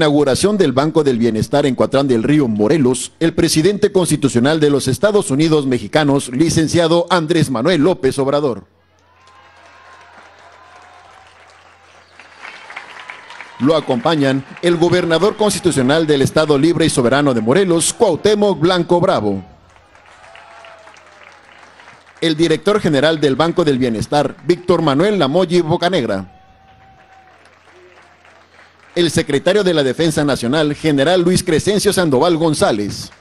inauguración del Banco del Bienestar en Cuatrán del Río, Morelos, el presidente constitucional de los Estados Unidos mexicanos, licenciado Andrés Manuel López Obrador. Lo acompañan el gobernador constitucional del Estado Libre y Soberano de Morelos, Cuauhtémoc Blanco Bravo. El director general del Banco del Bienestar, Víctor Manuel Lamoyi Bocanegra el secretario de la Defensa Nacional, general Luis Crescencio Sandoval González.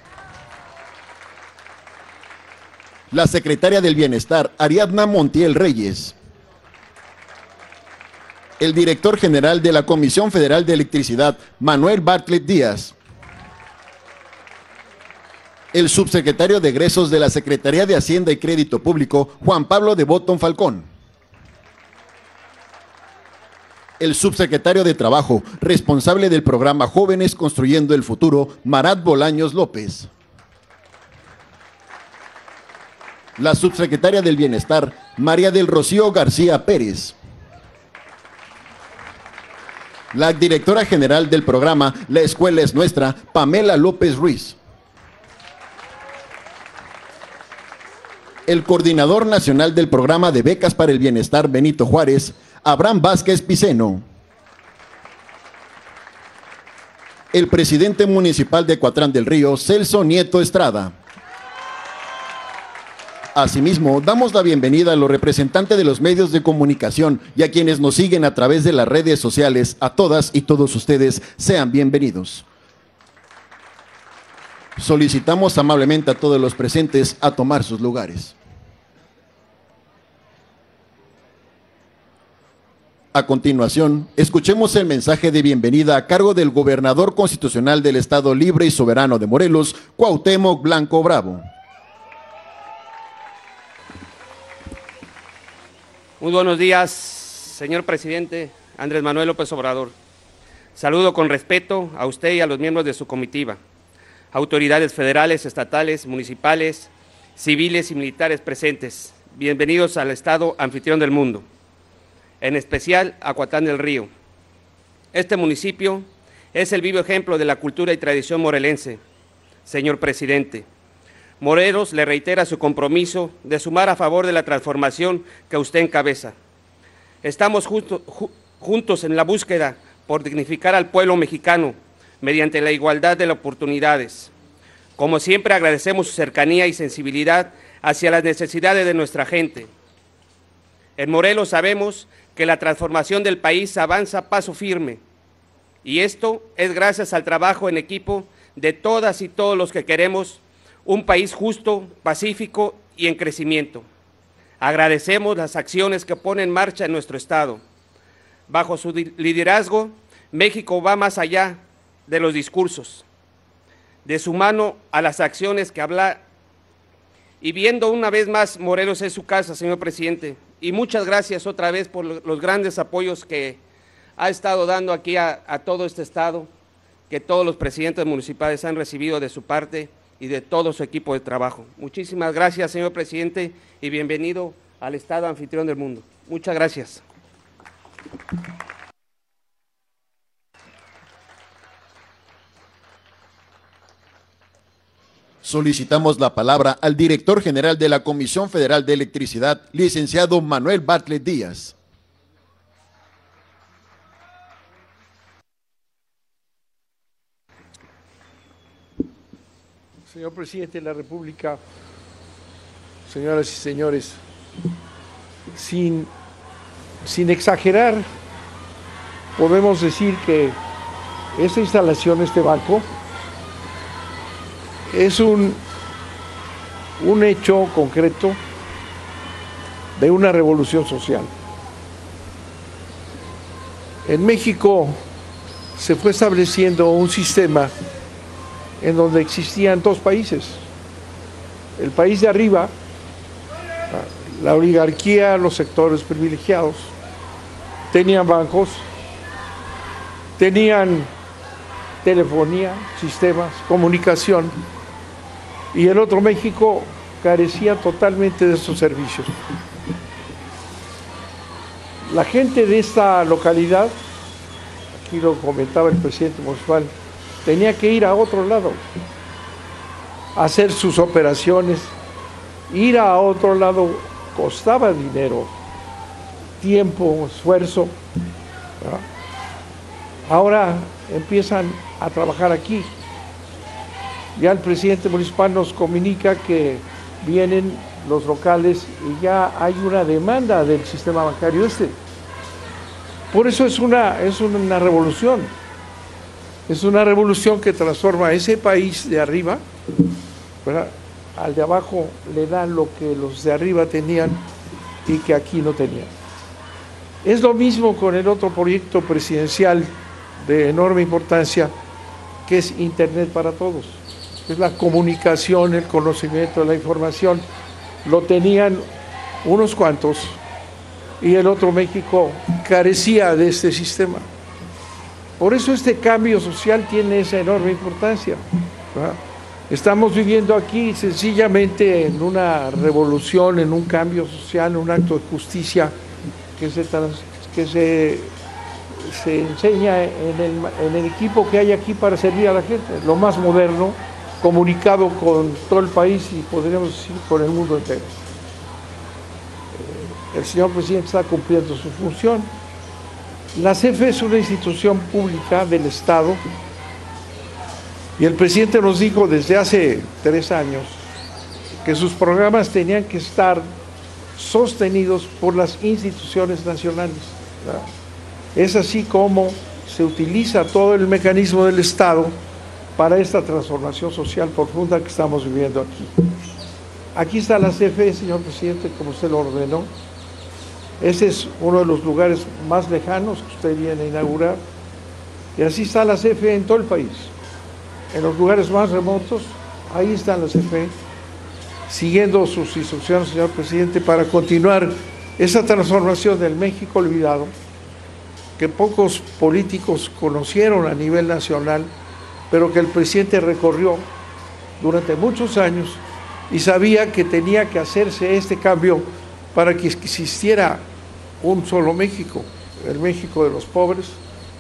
La secretaria del Bienestar, Ariadna Montiel Reyes. El director general de la Comisión Federal de Electricidad, Manuel Bartlett Díaz. El subsecretario de egresos de la Secretaría de Hacienda y Crédito Público, Juan Pablo de Botton Falcón el subsecretario de Trabajo, responsable del programa Jóvenes Construyendo el Futuro, Marat Bolaños López. La subsecretaria del Bienestar, María del Rocío García Pérez. La directora general del programa La Escuela es Nuestra, Pamela López Ruiz. El coordinador nacional del programa de becas para el bienestar, Benito Juárez, Abraham Vázquez Piceno. El presidente municipal de Cuatrán del Río, Celso Nieto Estrada. Asimismo, damos la bienvenida a los representantes de los medios de comunicación y a quienes nos siguen a través de las redes sociales. A todas y todos ustedes, sean bienvenidos. Solicitamos amablemente a todos los presentes a tomar sus lugares. A continuación, escuchemos el mensaje de bienvenida a cargo del gobernador constitucional del Estado Libre y Soberano de Morelos, Cuauhtémoc Blanco Bravo. Muy buenos días, señor presidente Andrés Manuel López Obrador. Saludo con respeto a usted y a los miembros de su comitiva, autoridades federales, estatales, municipales, civiles y militares presentes. Bienvenidos al Estado anfitrión del mundo en especial Acuatán del Río. Este municipio es el vivo ejemplo de la cultura y tradición morelense. Señor presidente, Morelos le reitera su compromiso de sumar a favor de la transformación que usted encabeza. Estamos juntos en la búsqueda por dignificar al pueblo mexicano mediante la igualdad de oportunidades. Como siempre agradecemos su cercanía y sensibilidad hacia las necesidades de nuestra gente. En Morelos sabemos que la transformación del país avanza paso firme. Y esto es gracias al trabajo en equipo de todas y todos los que queremos un país justo, pacífico y en crecimiento. Agradecemos las acciones que pone en marcha en nuestro Estado. Bajo su liderazgo, México va más allá de los discursos, de su mano a las acciones que habla. Y viendo una vez más Morelos en su casa, señor presidente, y muchas gracias otra vez por los grandes apoyos que ha estado dando aquí a, todo este estado, que todos los presidentes municipales han recibido de su parte y de todo su equipo de trabajo. Muchísimas gracias, señor presidente, y bienvenido al Estado anfitrión del mundo. Muchas gracias. Solicitamos la palabra al director general de la Comisión Federal de Electricidad, licenciado Manuel Bartlett Díaz. Señor presidente de la República, señoras y señores, sin, sin exagerar, podemos decir que esta instalación, este banco, es un, un hecho concreto de una revolución social. En México se fue estableciendo un sistema en donde existían dos países. El país de arriba, la oligarquía, los sectores privilegiados, tenían bancos, tenían telefonía, sistemas, comunicación, y el otro México carecía totalmente de esos servicios. La gente de esta localidad, aquí lo comentaba el presidente municipal, tenía que ir a otro lado, hacer sus operaciones, ir a otro lado costaba dinero, tiempo, esfuerzo. Ahora empiezan a trabajar aquí. Ya el presidente municipal nos comunica que vienen los locales y ya hay una demanda del sistema bancario este. Por eso es una, es una revolución. Es una revolución que transforma ese país de arriba, al de abajo le dan lo que los de arriba tenían y que aquí no tenían. Es lo mismo con el otro proyecto presidencial de enorme importancia, que es Internet para todos. Es la comunicación, el conocimiento, la información. Lo tenían unos cuantos y el otro México carecía de este sistema. Por eso este cambio social tiene esa enorme importancia. Estamos viviendo aquí sencillamente en una revolución, en un cambio social, en un acto de justicia que se, que se, se enseña en el, en el equipo que hay aquí para servir a la gente, lo más moderno, comunicado con todo el país y podríamos decir con el mundo entero. El señor presidente está cumpliendo su función la CFE es una institución pública del Estado y el presidente nos dijo desde hace tres años que sus programas tenían que estar sostenidos por las instituciones nacionales. Es así como se utiliza todo el mecanismo del Estado para esta transformación social profunda que estamos viviendo aquí. Aquí está la CFE, señor presidente, como usted lo ordenó. Ese es uno de los lugares más lejanos que usted viene a inaugurar. Y así está la CFE en todo el país. En los lugares más remotos, ahí está la CFE, siguiendo sus instrucciones, señor presidente, para continuar esa transformación del México olvidado, que pocos políticos conocieron a nivel nacional, pero que el presidente recorrió durante muchos años y sabía que tenía que hacerse este cambio para que existiera un solo México, el México de los pobres,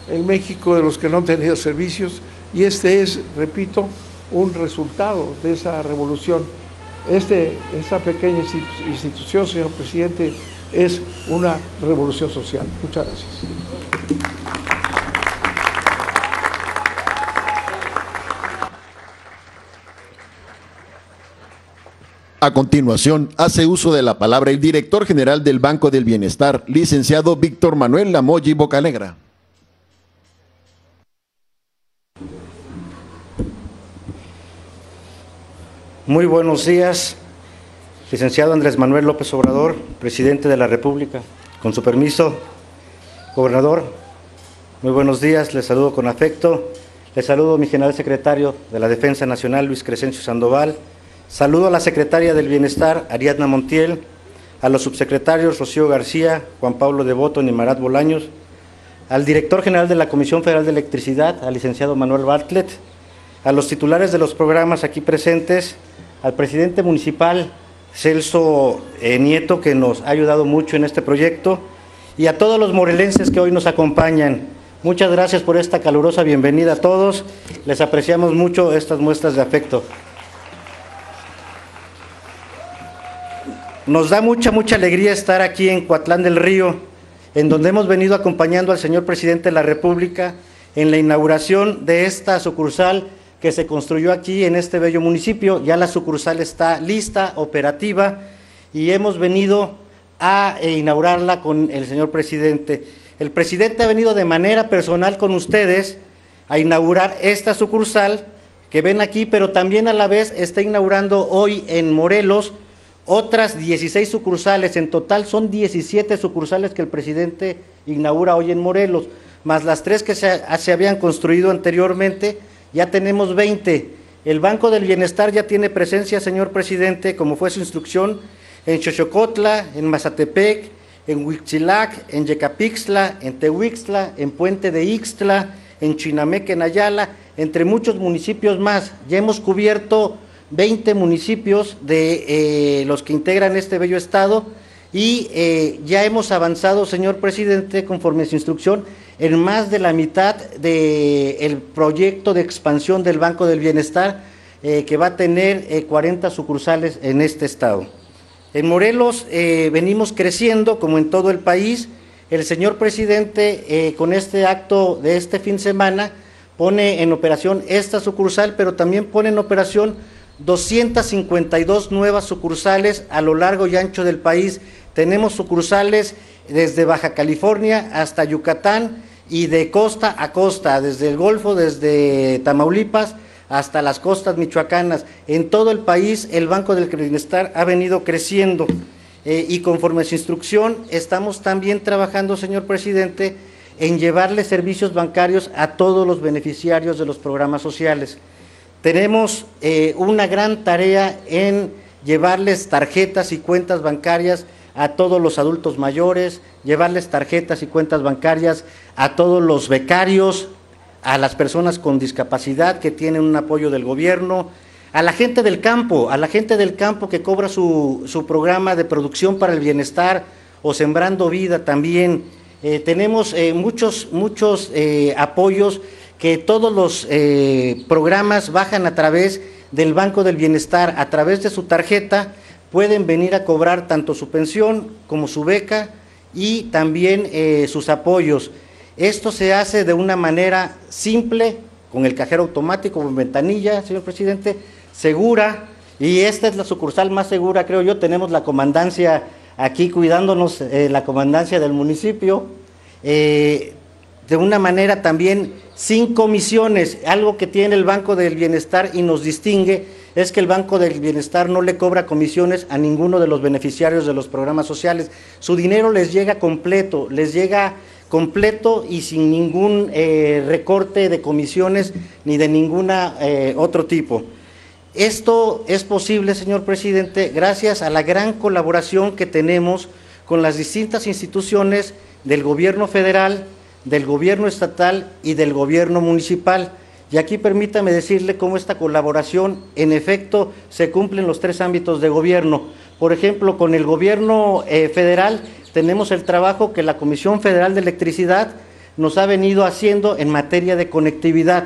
el México de los que no tenían servicios, y este es, repito, un resultado de esa revolución. Este, esta pequeña institución, señor presidente, es una revolución social. Muchas gracias. A continuación, hace uso de la palabra el director general del Banco del Bienestar, licenciado Víctor Manuel Lamoyi Bocanegra. Muy buenos días, licenciado Andrés Manuel López Obrador, presidente de la República. Con su permiso, gobernador, muy buenos días, les saludo con afecto. Les saludo mi general secretario de la Defensa Nacional, Luis Crescencio Sandoval Saludo a la secretaria del Bienestar, Ariadna Montiel, a los subsecretarios Rocío García, Juan Pablo Devoto y Marat Bolaños, al director general de la Comisión Federal de Electricidad, al licenciado Manuel Bartlett, a los titulares de los programas aquí presentes, al presidente municipal, Celso eh, Nieto, que nos ha ayudado mucho en este proyecto, y a todos los morelenses que hoy nos acompañan. Muchas gracias por esta calurosa bienvenida a todos. Les apreciamos mucho estas muestras de afecto. Nos da mucha, mucha alegría estar aquí en Coatlán del Río, en donde hemos venido acompañando al señor presidente de la República en la inauguración de esta sucursal que se construyó aquí en este bello municipio. Ya la sucursal está lista, operativa, y hemos venido a eh, inaugurarla con el señor presidente. El presidente ha venido de manera personal con ustedes a inaugurar esta sucursal que ven aquí, pero también a la vez está inaugurando hoy en Morelos otras 16 sucursales, en total son 17 sucursales que el presidente inaugura hoy en Morelos, más las tres que se, se habían construido anteriormente, ya tenemos 20. El Banco del Bienestar ya tiene presencia, señor presidente, como fue su instrucción, en Xochocotla, en Mazatepec, en Huitzilac, en Yecapixtla, en Tehuixtla, en Puente de Ixtla, en Chinameque, en Ayala, entre muchos municipios más. Ya hemos cubierto 20 municipios de eh, los que integran este bello estado y eh, ya hemos avanzado, señor presidente, conforme su instrucción, en más de la mitad del proyecto de expansión del Banco del Bienestar, eh, que va a tener 40 sucursales en este estado. En Morelos venimos creciendo, como en todo el país. El señor presidente, con este acto de este fin de semana, pone en operación esta sucursal, pero también pone en operación 252 nuevas sucursales a lo largo y ancho del país. Tenemos sucursales desde Baja California hasta Yucatán y de costa a costa, desde el Golfo, desde Tamaulipas hasta las costas michoacanas. En todo el país el Banco del Bienestar ha venido creciendo eh, y conforme a su instrucción estamos también trabajando, señor presidente, en llevarle servicios bancarios a todos los beneficiarios de los programas sociales. Tenemos eh, una gran tarea en llevarles tarjetas y cuentas bancarias a todos los adultos mayores, llevarles tarjetas y cuentas bancarias a todos los becarios, a las personas con discapacidad que tienen un apoyo del gobierno, a la gente del campo, a la gente del campo que cobra su, su programa de producción para el bienestar o sembrando vida también. Eh, tenemos eh, muchos, muchos apoyos que todos los eh, programas bajan a través del Banco del Bienestar, a través de su tarjeta, pueden venir a cobrar tanto su pensión como su beca y también eh, sus apoyos. Esto se hace de una manera simple, con el cajero automático, con ventanilla, señor presidente, segura, y esta es la sucursal más segura, creo yo. Tenemos la comandancia aquí cuidándonos, eh, la comandancia del municipio de una manera también sin comisiones. Algo que tiene el Banco del Bienestar y nos distingue es que el Banco del Bienestar no le cobra comisiones a ninguno de los beneficiarios de los programas sociales. Su dinero les llega completo, les llega completo y sin ningún eh, recorte de comisiones ni de ninguna eh, otro tipo. Esto es posible, señor presidente, gracias a la gran colaboración que tenemos con las distintas instituciones del gobierno federal, del gobierno estatal y del gobierno municipal. Y aquí permítame decirle cómo esta colaboración en efecto se cumple en los tres ámbitos de gobierno. Por ejemplo, con el gobierno eh, federal tenemos el trabajo que la Comisión Federal de Electricidad nos ha venido haciendo en materia de conectividad.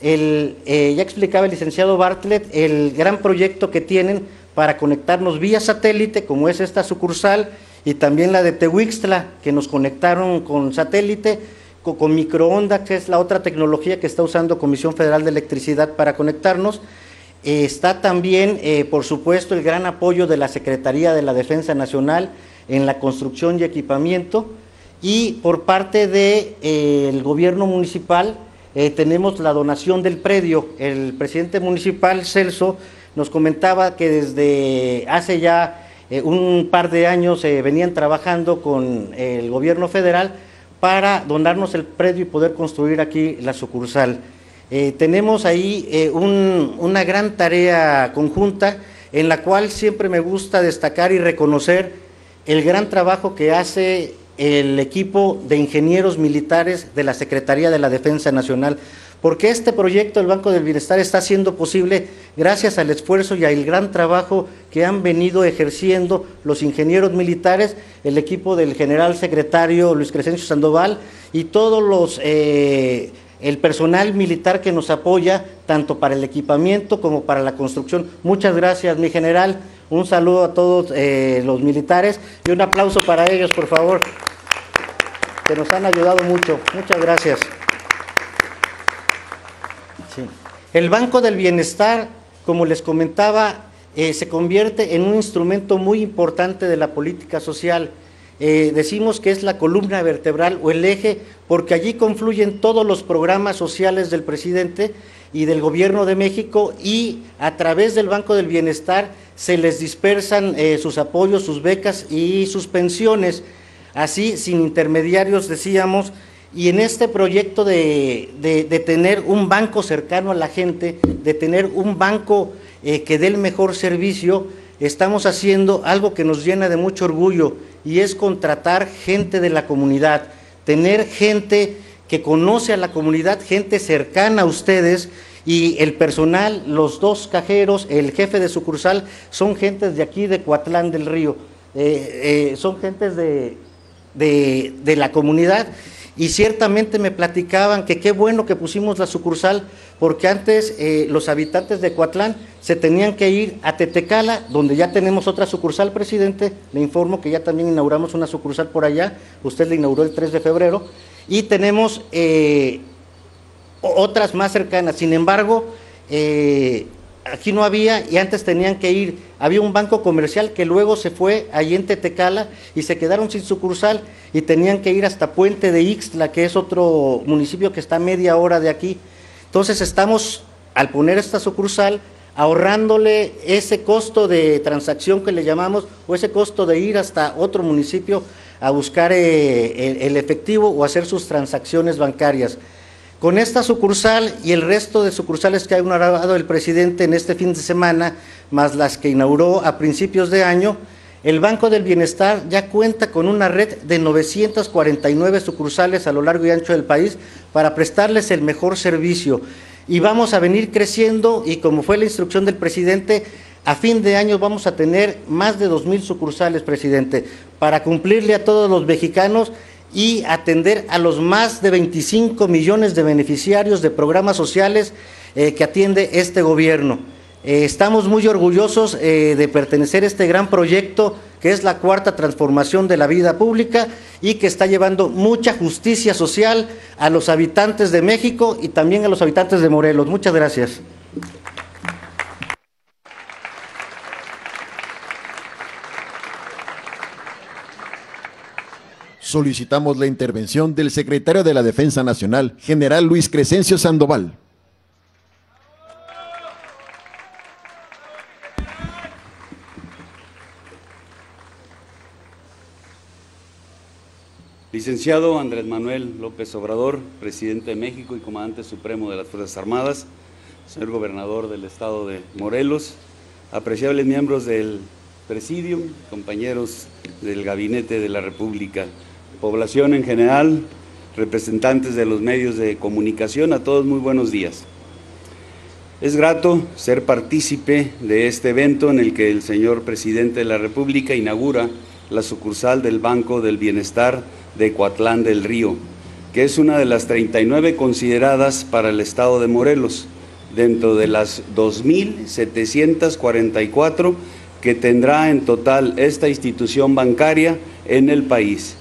El, eh, ya explicaba el licenciado Bartlett el gran proyecto que tienen para conectarnos vía satélite, como es esta sucursal, y también la de Tehuixtla, que nos conectaron con satélite, con, microondas, que es la otra tecnología que está usando Comisión Federal de Electricidad para conectarnos. Eh, está también, eh, por supuesto, el gran apoyo de la Secretaría de la Defensa Nacional en la construcción y equipamiento. Y por parte del eh, gobierno municipal tenemos la donación del predio. El presidente municipal, Celso, nos comentaba que desde hace ya eh, un par de años eh, venían trabajando con el gobierno federal para donarnos el predio y poder construir aquí la sucursal. Eh, tenemos ahí una gran tarea conjunta en la cual siempre me gusta destacar y reconocer el gran trabajo que hace el equipo de ingenieros militares de la Secretaría de la Defensa Nacional porque este proyecto del Banco del Bienestar está siendo posible gracias al esfuerzo y al gran trabajo que han venido ejerciendo los ingenieros militares, el equipo del general secretario Luis Crescencio Sandoval y todos los eh, el personal militar que nos apoya tanto para el equipamiento como para la construcción. Muchas gracias, mi general. Un saludo a todos eh, los militares y un aplauso para ellos, por favor, que nos han ayudado mucho. Muchas gracias. El Banco del Bienestar, como les comentaba, eh, se convierte en un instrumento muy importante de la política social. Eh, decimos que es la columna vertebral o el eje, porque allí confluyen todos los programas sociales del presidente y del gobierno de México y a través del Banco del Bienestar se les dispersan eh, sus apoyos, sus becas y sus pensiones. Así, sin intermediarios, decíamos, y en este proyecto de, tener un banco cercano a la gente, de tener un banco eh, que dé el mejor servicio, estamos haciendo algo que nos llena de mucho orgullo y es contratar gente de la comunidad, tener gente que conoce a la comunidad, gente cercana a ustedes y el personal, los dos cajeros, el jefe de sucursal, son gentes de aquí, de Coatlán del Río, eh, eh, son gentes de, de la comunidad y ciertamente me platicaban que qué bueno que pusimos la sucursal, porque antes eh, los habitantes de Coatlán se tenían que ir a Tetecala, donde ya tenemos otra sucursal, presidente. Le informo que ya también inauguramos una sucursal por allá, usted la inauguró el 3 de febrero, y tenemos eh, otras más cercanas. Sin embargo, eh, aquí no había y antes tenían que ir, había un banco comercial que luego se fue allí en Tetecala y se quedaron sin sucursal y tenían que ir hasta Puente de Ixtla, que es otro municipio que está a media hora de aquí. Entonces estamos, al poner esta sucursal, ahorrándole ese costo de transacción que le llamamos o ese costo de ir hasta otro municipio a buscar eh, el efectivo o hacer sus transacciones bancarias. Con esta sucursal y el resto de sucursales que ha inaugurado el presidente en este fin de semana, más las que inauguró a principios de año, el Banco del Bienestar ya cuenta con una red de 949 sucursales a lo largo y ancho del país para prestarles el mejor servicio. Y vamos a venir creciendo y como fue la instrucción del presidente, a fin de año vamos a tener más de 2.000 sucursales, presidente, para cumplirle a todos los mexicanos y atender a los más de 25 millones de beneficiarios de programas sociales eh, que atiende este gobierno. Eh, estamos muy orgullosos eh, de pertenecer a este gran proyecto que es la cuarta transformación de la vida pública y que está llevando mucha justicia social a los habitantes de México y también a los habitantes de Morelos. Muchas gracias. Solicitamos la intervención del secretario de la Defensa Nacional, general Luis Crescencio Sandoval. Licenciado Andrés Manuel López Obrador, presidente de México y comandante supremo de las Fuerzas Armadas, señor gobernador del estado de Morelos, apreciables miembros del presidium, compañeros del gabinete de la República población en general, representantes de los medios de comunicación, a todos muy buenos días. Es grato ser partícipe de este evento en el que el señor presidente de la República inaugura la sucursal del Banco del Bienestar de Coatlán del Río, que es una de las 39 consideradas para el estado de Morelos, dentro de las 2.744 que tendrá en total esta institución bancaria en el país.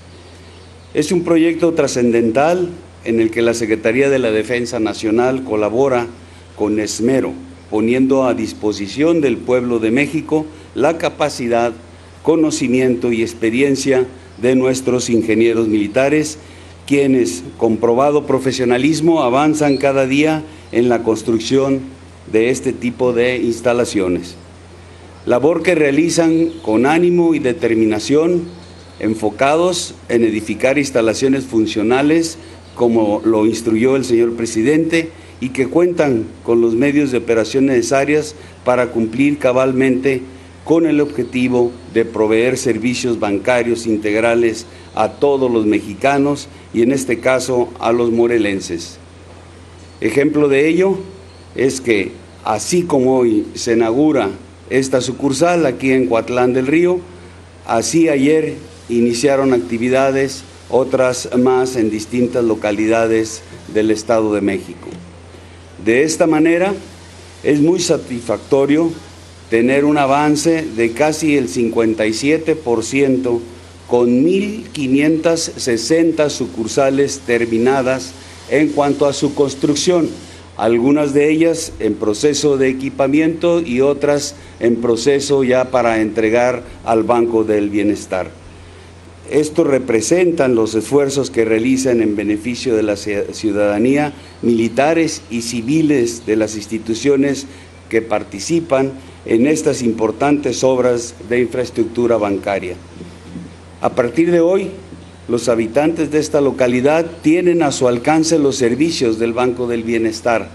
Es un proyecto trascendental en el que la Secretaría de la Defensa Nacional colabora con esmero, poniendo a disposición del pueblo de México la capacidad, conocimiento y experiencia de nuestros ingenieros militares, quienes, con probado profesionalismo, avanzan cada día en la construcción de este tipo de instalaciones. Labor que realizan con ánimo y determinación enfocados en edificar instalaciones funcionales como lo instruyó el señor presidente y que cuentan con los medios de operación necesarias para cumplir cabalmente con el objetivo de proveer servicios bancarios integrales a todos los mexicanos y en este caso a los morelenses. Ejemplo de ello es que así como hoy se inaugura esta sucursal aquí en Coatlán del Río, así ayer iniciaron actividades, otras más en distintas localidades del Estado de México. De esta manera, es muy satisfactorio tener un avance de casi el 57% con 1.560 sucursales terminadas en cuanto a su construcción, algunas de ellas en proceso de equipamiento y otras en proceso ya para entregar al Banco del Bienestar. Esto representan los esfuerzos que realizan en beneficio de la ciudadanía militares y civiles de las instituciones que participan en estas importantes obras de infraestructura bancaria. A partir de hoy, los habitantes de esta localidad tienen a su alcance los servicios del Banco del Bienestar,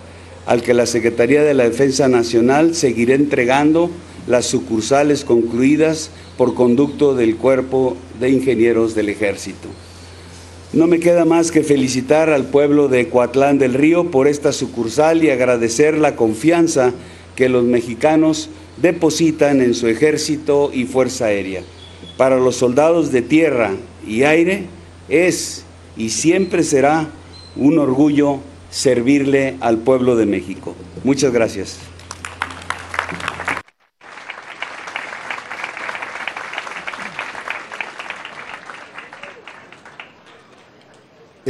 al que la Secretaría de la Defensa Nacional seguirá entregando las sucursales concluidas por conducto del Cuerpo de Ingenieros del Ejército. No me queda más que felicitar al pueblo de Coatlán del Río por esta sucursal y agradecer la confianza que los mexicanos depositan en su ejército y fuerza aérea. Para los soldados de tierra y aire es y siempre será un orgullo servirle al pueblo de México. Muchas gracias.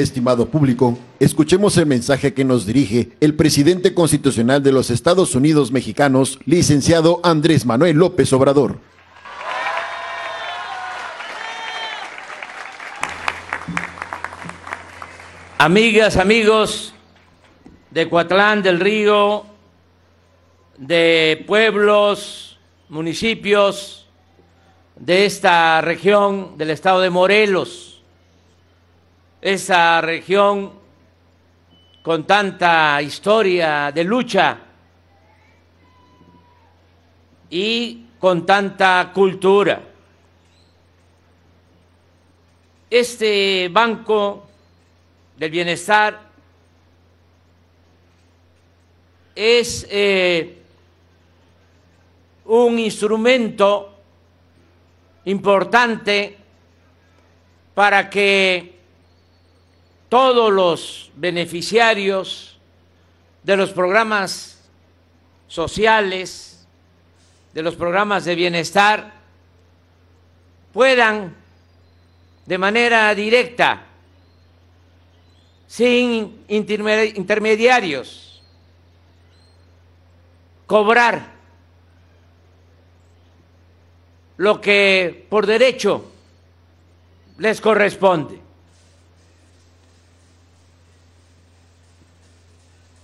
Estimado público, escuchemos el mensaje que nos dirige el presidente constitucional de los Estados Unidos mexicanos, licenciado Andrés Manuel López Obrador. Amigas, amigos de Coatlán del Río, de pueblos, municipios de esta región del estado de Morelos, esa región con tanta historia de lucha y con tanta cultura. Este banco del bienestar es eh, un instrumento importante para que todos los beneficiarios de los programas sociales, de los programas de bienestar, puedan de manera directa sin intermediarios, cobrar lo que por derecho les corresponde.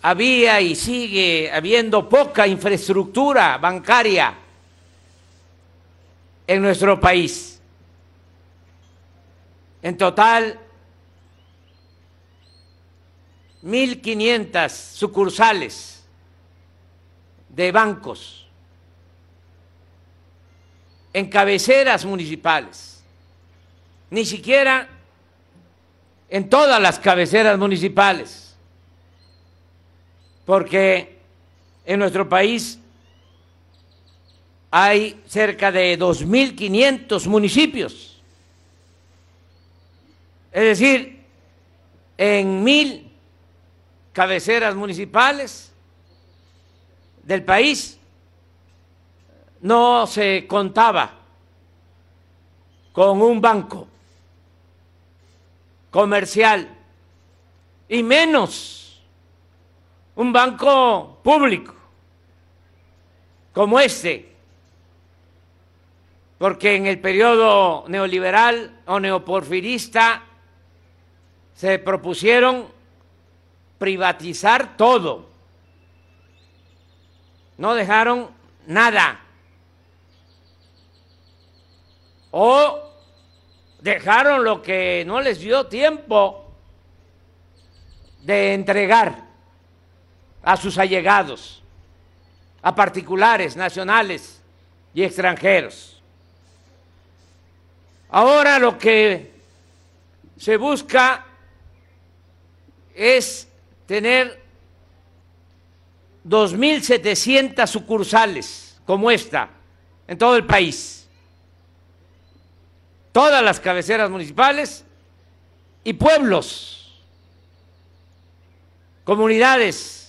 Había y sigue habiendo poca infraestructura bancaria en nuestro país. En total, 1.500 sucursales de bancos en cabeceras municipales, ni siquiera en todas las cabeceras municipales, porque en nuestro país hay cerca de 2.500 municipios, es decir, en mil cabeceras municipales del país no se contaba con un banco comercial y menos un banco público como este, porque en el periodo neoliberal o neoporfirista se propusieron privatizar todo. No dejaron nada. O dejaron lo que no les dio tiempo de entregar a sus allegados, a particulares, nacionales y extranjeros. Ahora lo que se busca es tener 2.700 sucursales como esta en todo el país, todas las cabeceras municipales y pueblos, comunidades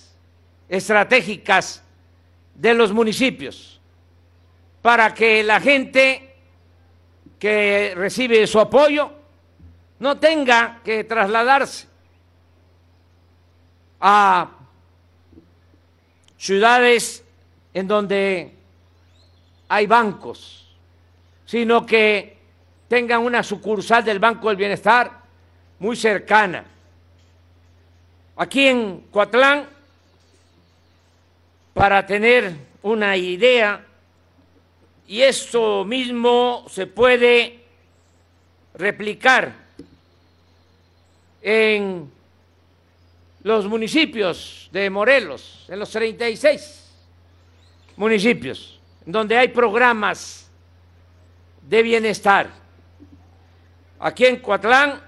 estratégicas de los municipios, para que la gente que recibe su apoyo no tenga que trasladarse a ciudades en donde hay bancos, sino que tengan una sucursal del Banco del Bienestar muy cercana. Aquí en Coatlán, para tener una idea, y esto mismo se puede replicar en los municipios de Morelos, en los 36 municipios, donde hay programas de bienestar. Aquí en Coatlán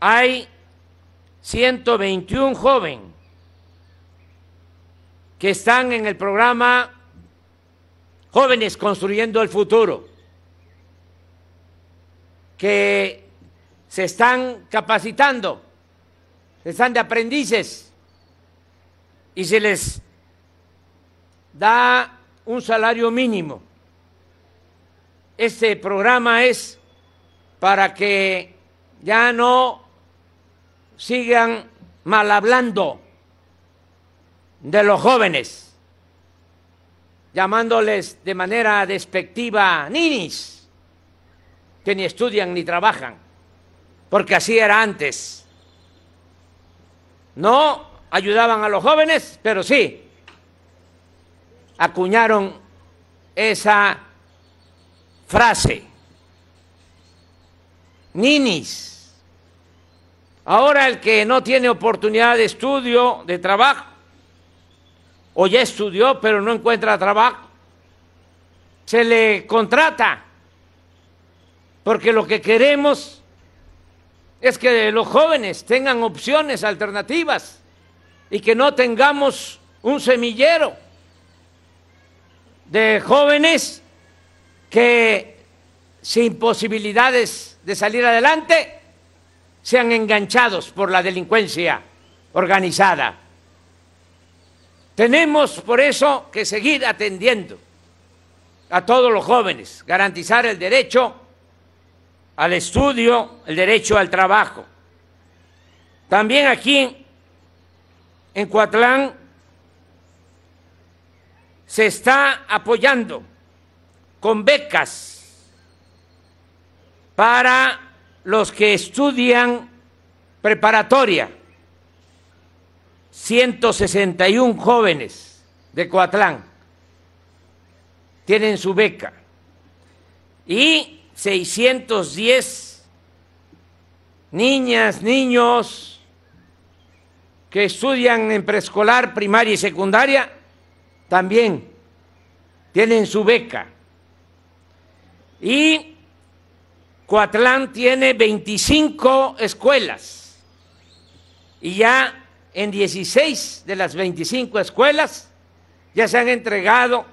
hay 121 jóvenes que están en el programa Jóvenes Construyendo el Futuro, que se están capacitando, están de aprendices y se les da un salario mínimo. Este programa es para que ya no sigan mal hablando de los jóvenes, llamándoles de manera despectiva ninis, que ni estudian ni trabajan, porque así era antes. No ayudaban a los jóvenes, pero sí acuñaron esa frase. Ninis. Ahora el que no tiene oportunidad de estudio, de trabajo, o ya estudió pero no encuentra trabajo, se le contrata, porque lo que queremos es que los jóvenes tengan opciones alternativas y que no tengamos un semillero de jóvenes que sin posibilidades de salir adelante sean enganchados por la delincuencia organizada. Tenemos por eso que seguir atendiendo a todos los jóvenes, garantizar el derecho al estudio, el derecho al trabajo. También aquí en Coatlán se está apoyando con becas para los que estudian preparatoria. 161 jóvenes de Coatlán tienen su beca y 610 niñas, niños que estudian en preescolar, primaria y secundaria también tienen su beca. Y Coatlán tiene 25 escuelas y ya en 16 de las 25 escuelas ya se han entregado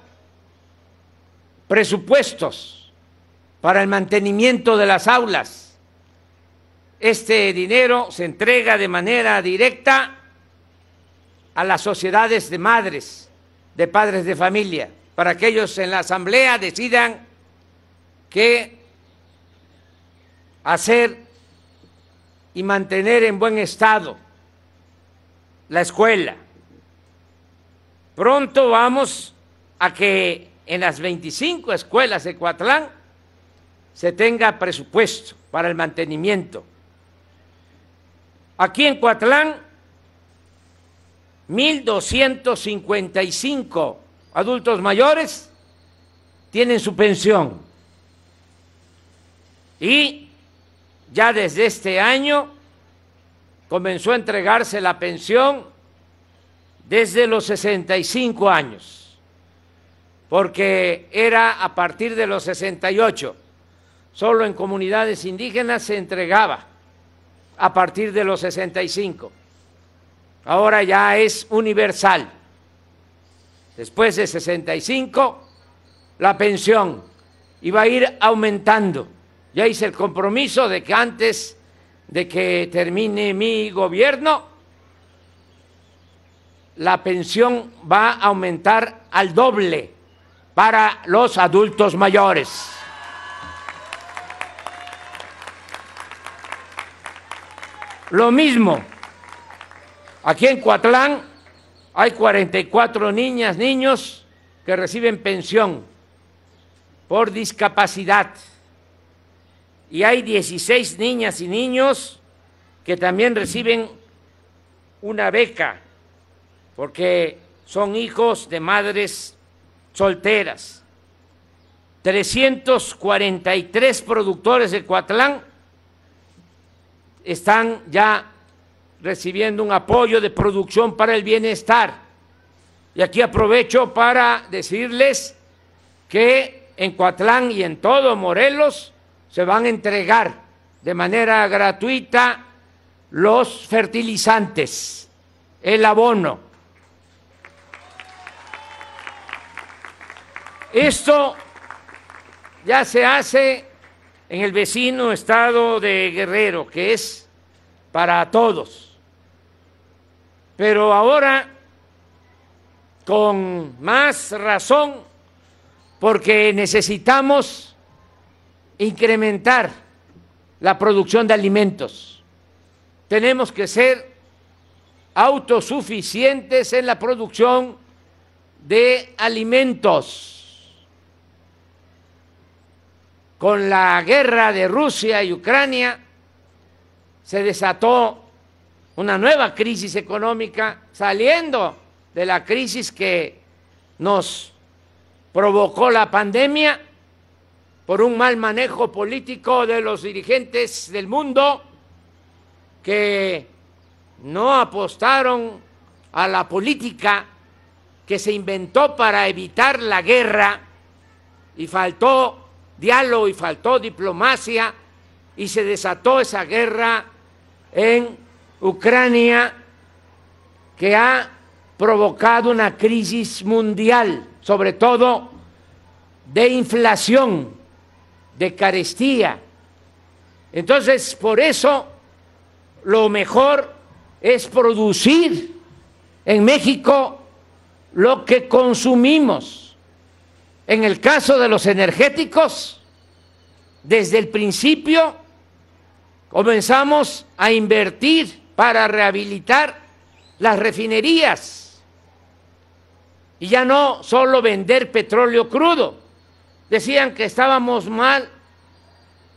presupuestos para el mantenimiento de las aulas. Este dinero se entrega de manera directa a las sociedades de madres de padres de familia, para que ellos en la asamblea decidan qué hacer y mantener en buen estado la escuela. Pronto vamos a que en las 25 escuelas de Coatlán se tenga presupuesto para el mantenimiento. Aquí en Coatlán 1.255 adultos mayores tienen su pensión. Y ya desde este año comenzó a entregarse la pensión desde los 65 años, porque era a partir de los 68. Solo en comunidades indígenas se entregaba a partir de los 65 ahora ya es universal. Después de 65, la pensión iba a ir aumentando. Ya hice el compromiso de que antes de que termine mi gobierno, la pensión va a aumentar al doble para los adultos mayores. Lo mismo Aquí en Coatlán hay 44 niñas, niños que reciben pensión por discapacidad y hay 16 niñas y niños que también reciben una beca porque son hijos de madres solteras. 343 productores de Coatlán están ya recibiendo un apoyo de producción para el bienestar. Y aquí aprovecho para decirles que en Coatlán y en todo Morelos se van a entregar de manera gratuita los fertilizantes, el abono. Esto ya se hace en el vecino estado de Guerrero, que es para todos. Pero ahora, con más razón, porque necesitamos incrementar la producción de alimentos. Tenemos que ser autosuficientes en la producción de alimentos. Con la guerra de Rusia y Ucrania se desató una nueva crisis económica saliendo de la crisis que nos provocó la pandemia por un mal manejo político de los dirigentes del mundo que no apostaron a la política que se inventó para evitar la guerra. Y faltó diálogo y faltó diplomacia y se desató esa guerra en Ucrania que ha provocado una crisis mundial, sobre todo de inflación, de carestía. Entonces, por eso, lo mejor es producir en México lo que consumimos en el caso de los energéticos, desde el principio comenzamos a invertir para rehabilitar las refinerías y ya no solo vender petróleo crudo. Decían que estábamos mal.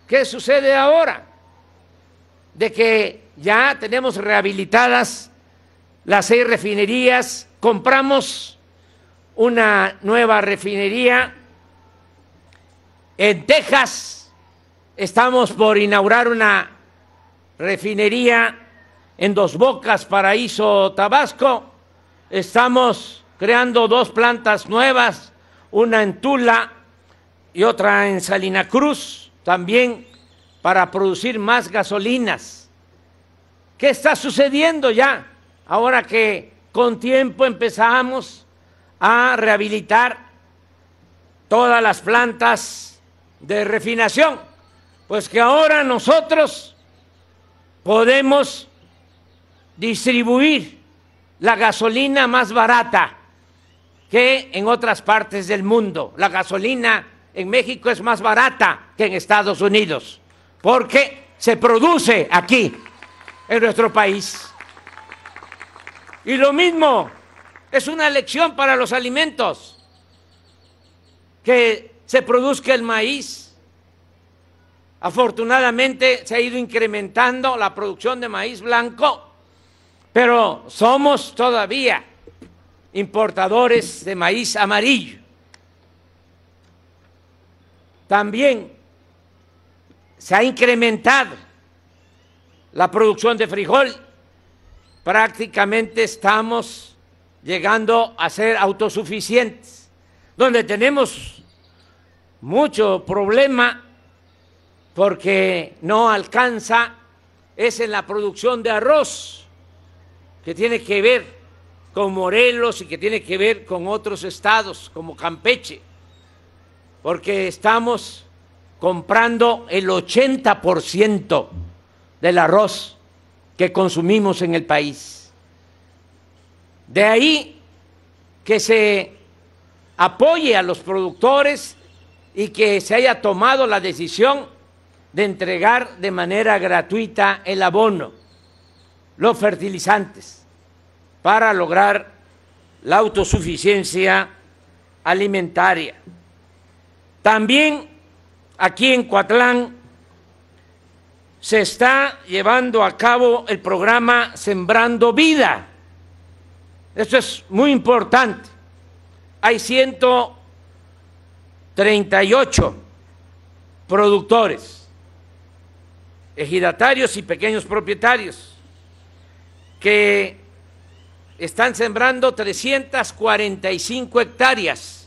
¿Qué sucede ahora? De que ya tenemos rehabilitadas las seis refinerías, compramos una nueva refinería. En Texas estamos por inaugurar una refinería en Dos Bocas, Paraíso, Tabasco. Estamos creando dos plantas nuevas, una en Tula y otra en Salina Cruz, también para producir más gasolinas. ¿Qué está sucediendo ya? Ahora que con tiempo empezamos a rehabilitar todas las plantas de refinación, pues que ahora nosotros podemos distribuir la gasolina más barata que en otras partes del mundo. La gasolina en México es más barata que en Estados Unidos, porque se produce aquí, en nuestro país. Y lo mismo es una lección para los alimentos. Que se produzca el maíz. Afortunadamente se ha ido incrementando la producción de maíz blanco, pero somos todavía importadores de maíz amarillo. También se ha incrementado la producción de frijol. Prácticamente estamos llegando a ser autosuficientes, donde tenemos mucho problema porque no alcanza es en la producción de arroz, que tiene que ver con Morelos y que tiene que ver con otros estados como Campeche, porque estamos comprando el 80% del arroz que consumimos en el país. De ahí que se apoye a los productores y que se haya tomado la decisión de entregar de manera gratuita el abono, los fertilizantes, para lograr la autosuficiencia alimentaria. También aquí en Coatlán se está llevando a cabo el programa Sembrando Vida esto es muy importante. Hay 138 productores, ejidatarios y pequeños propietarios que están sembrando 345 hectáreas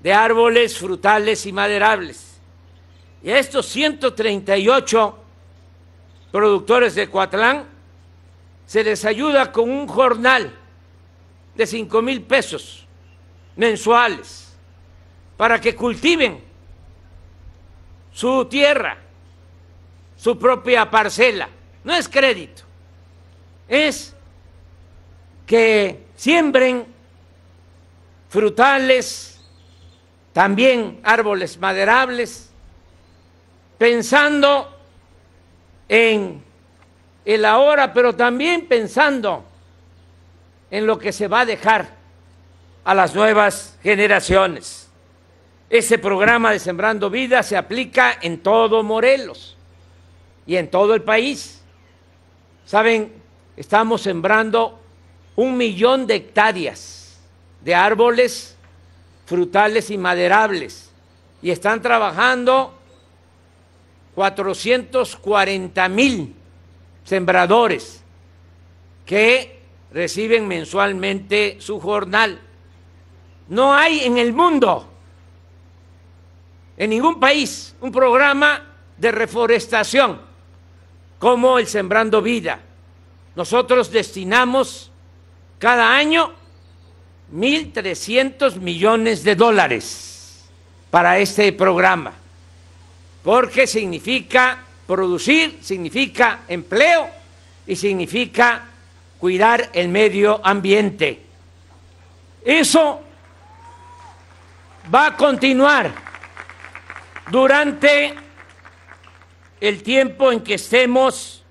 de árboles frutales y maderables. Y a estos 138 productores de Coatlán se les ayuda con un jornal de cinco mil pesos mensuales para que cultiven su tierra, su propia parcela. No es crédito, es que siembren frutales, también árboles maderables, pensando en el ahora, pero también pensando en lo que se va a dejar a las nuevas generaciones. Ese programa de Sembrando Vida se aplica en todo Morelos y en todo el país. Saben, estamos sembrando un millón de hectáreas de árboles frutales y maderables y están trabajando 440 mil sembradores que reciben mensualmente su jornal. No hay en el mundo, en ningún país, un programa de reforestación como el Sembrando Vida. Nosotros destinamos cada año 1.300 millones de dólares para este programa, porque significa producir, significa empleo y significa cuidar el medio ambiente. Eso va a continuar durante el tiempo en que estemos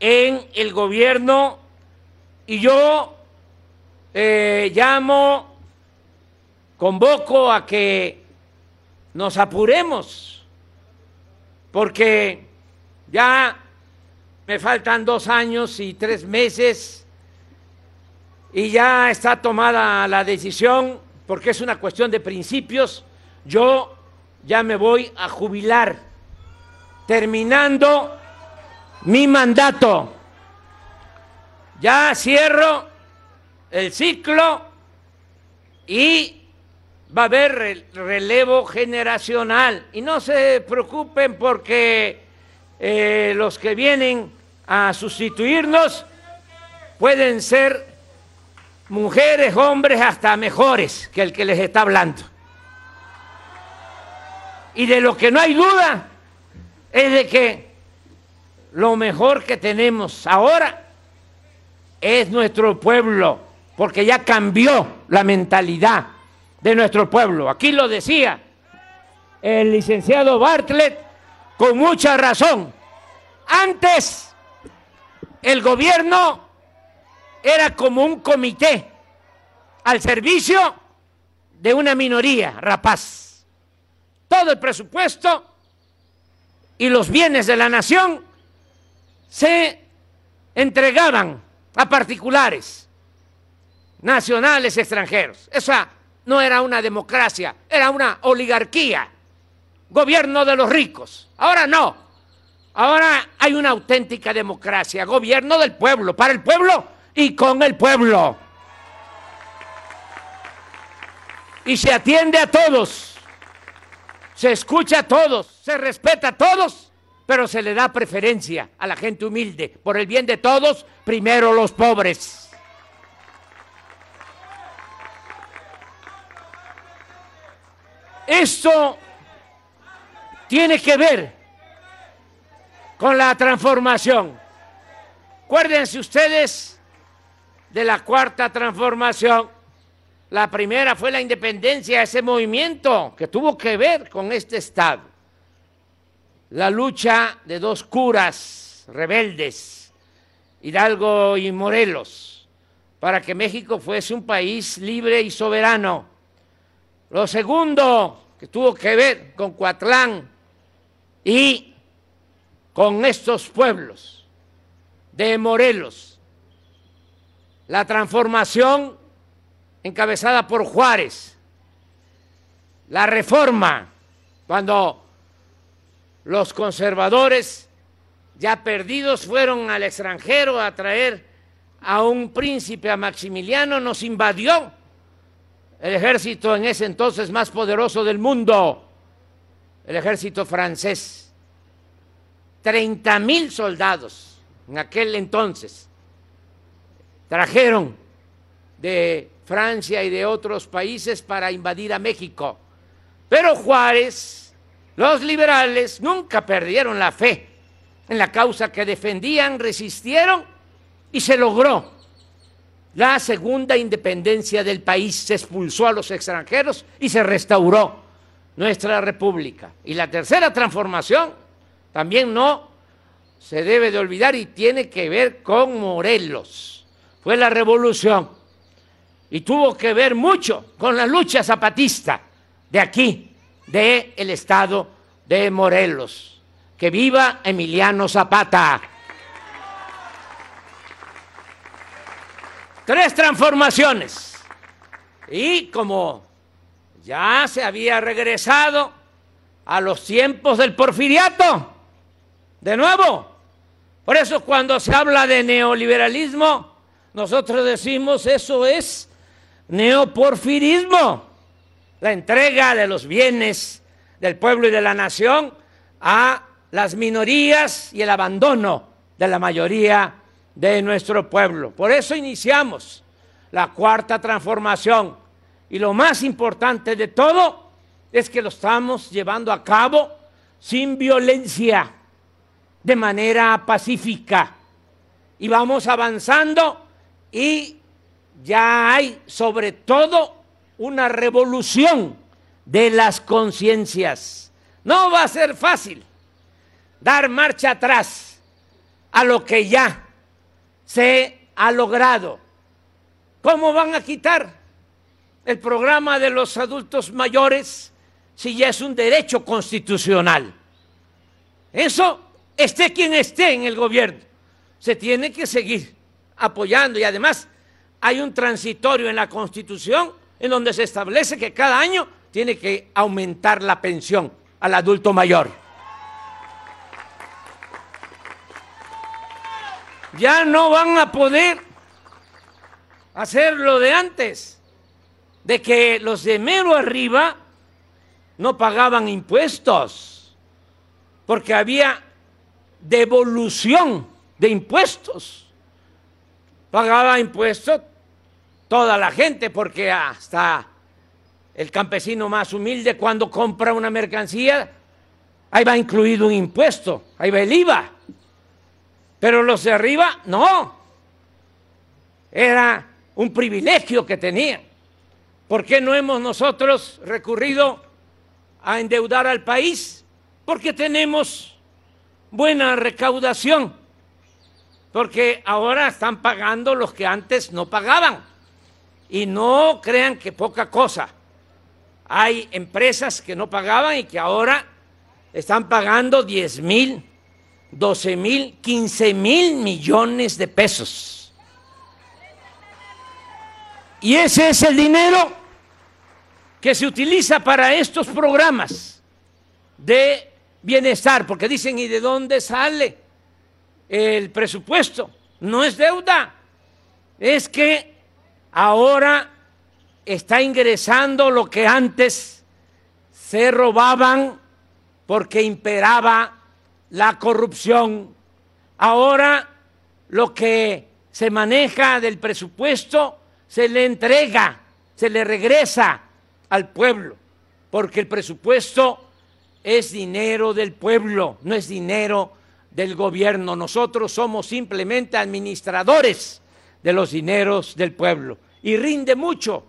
en el gobierno y yo eh, llamo, convoco a que nos apuremos, porque ya me faltan dos años y tres meses y ya está tomada la decisión, porque es una cuestión de principios, yo ya me voy a jubilar, terminando mi mandato. Ya cierro el ciclo y va a haber relevo generacional. Y no se preocupen porque eh, los que vienen a sustituirnos pueden ser mujeres, hombres, hasta mejores que el que les está hablando. Y de lo que no hay duda es de que lo mejor que tenemos ahora es nuestro pueblo, porque ya cambió la mentalidad de nuestro pueblo. Aquí lo decía el licenciado Bartlett con mucha razón. Antes el gobierno era como un comité al servicio de una minoría rapaz. Todo el presupuesto y los bienes de la nación se entregaban a particulares, nacionales, extranjeros. Esa no era una democracia, era una oligarquía, gobierno de los ricos. Ahora no, Ahora hay una auténtica democracia, gobierno del pueblo, para el pueblo y con el pueblo. Y se atiende a todos, se escucha a todos, se respeta a todos, pero se le da preferencia a la gente humilde. Por el bien de todos, primero los pobres. Esto tiene que ver con la transformación. Acuérdense ustedes de la cuarta transformación. La primera fue la independencia, ese movimiento que tuvo que ver con este Estado. La lucha de dos curas rebeldes, Hidalgo y Morelos, para que México fuese un país libre y soberano. Lo segundo, que tuvo que ver con Coatlán y con estos pueblos de Morelos. La transformación encabezada por Juárez, la reforma, cuando los conservadores ya perdidos fueron al extranjero a traer a un príncipe, a Maximiliano, nos invadió el ejército en ese entonces más poderoso del mundo, el ejército francés 30 mil soldados en aquel entonces. Trajeron de Francia y de otros países para invadir a México. Pero Juárez Los liberales nunca perdieron la fe en la causa que defendían, resistieron y se logró la segunda independencia del país. Se expulsó a los extranjeros y se restauró nuestra república. Y la tercera transformación también no se debe de olvidar y tiene que ver con Morelos. Fue la revolución y tuvo que ver mucho con la lucha zapatista de aquí, del el estado de Morelos. Que viva Emiliano Zapata. Tres transformaciones. Y como ya se había regresado a los tiempos del porfiriato, de nuevo. Por eso cuando se habla de neoliberalismo, nosotros decimos eso es neoporfirismo, la entrega de los bienes del pueblo y de la nación a las minorías y el abandono de la mayoría de nuestro pueblo. Por eso iniciamos la cuarta transformación y lo más importante de todo es que lo estamos llevando a cabo sin violencia, de manera pacífica. Y vamos avanzando y ya hay sobre todo una revolución de las conciencias. No va a ser fácil dar marcha atrás a lo que ya se ha logrado. ¿Cómo van a quitar el programa de los adultos mayores si ya es un derecho constitucional? Eso, esté quien esté en el gobierno, se tiene que seguir apoyando y además hay un transitorio en la Constitución en donde se establece que cada año tiene que aumentar la pensión al adulto mayor. Ya no van a poder hacer lo de antes, de que los de mero arriba no pagaban impuestos, porque había devolución de impuestos. Pagaba impuestos toda la gente, porque hasta el campesino más humilde cuando compra una mercancía, ahí va incluido un impuesto, ahí va el IVA. Pero los de arriba, no. Era un privilegio que tenían. ¿Por qué no hemos nosotros recurrido a endeudar al país? Porque tenemos buena recaudación. Porque ahora están pagando los que antes no pagaban. Y no crean que poca cosa. Hay empresas que no pagaban y que ahora están pagando 10 mil, 12 mil, 15 mil millones de pesos. Y ese es el dinero que se utiliza para estos programas de bienestar, porque dicen, ¿y de dónde sale el presupuesto? No es deuda, es que ahora está ingresando lo que antes se robaban porque imperaba la corrupción. Ahora lo que se maneja del presupuesto se le entrega, se le regresa al pueblo, porque el presupuesto es dinero del pueblo, no es dinero del gobierno. Nosotros somos simplemente administradores de los dineros del pueblo y rinde mucho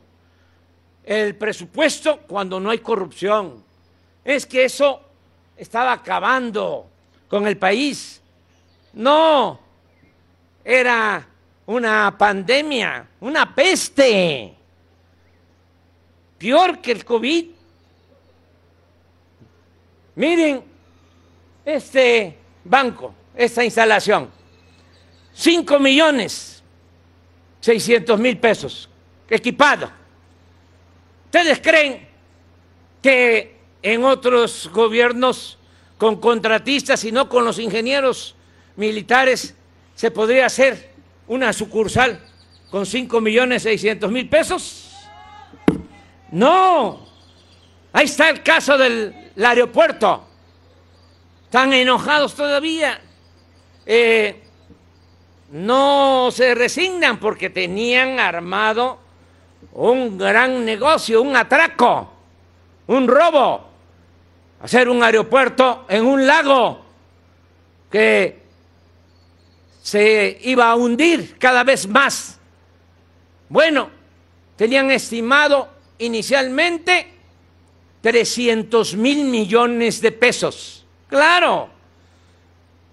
el presupuesto cuando no hay corrupción. Es que eso estaba acabando con el país. No, era una pandemia, una peste, peor que el COVID. Miren este banco, esta instalación, 5 millones 600 mil pesos, equipado ¿Ustedes creen que en otros gobiernos con contratistas y no con los ingenieros militares se podría hacer una sucursal con 5 millones 600 mil pesos? No. Ahí está el caso del aeropuerto. Están enojados todavía. Eh, no se resignan porque tenían armado un gran negocio, un atraco, un robo. Hacer un aeropuerto en un lago que se iba a hundir cada vez más. Bueno, tenían estimado inicialmente 300 mil millones de pesos. Claro,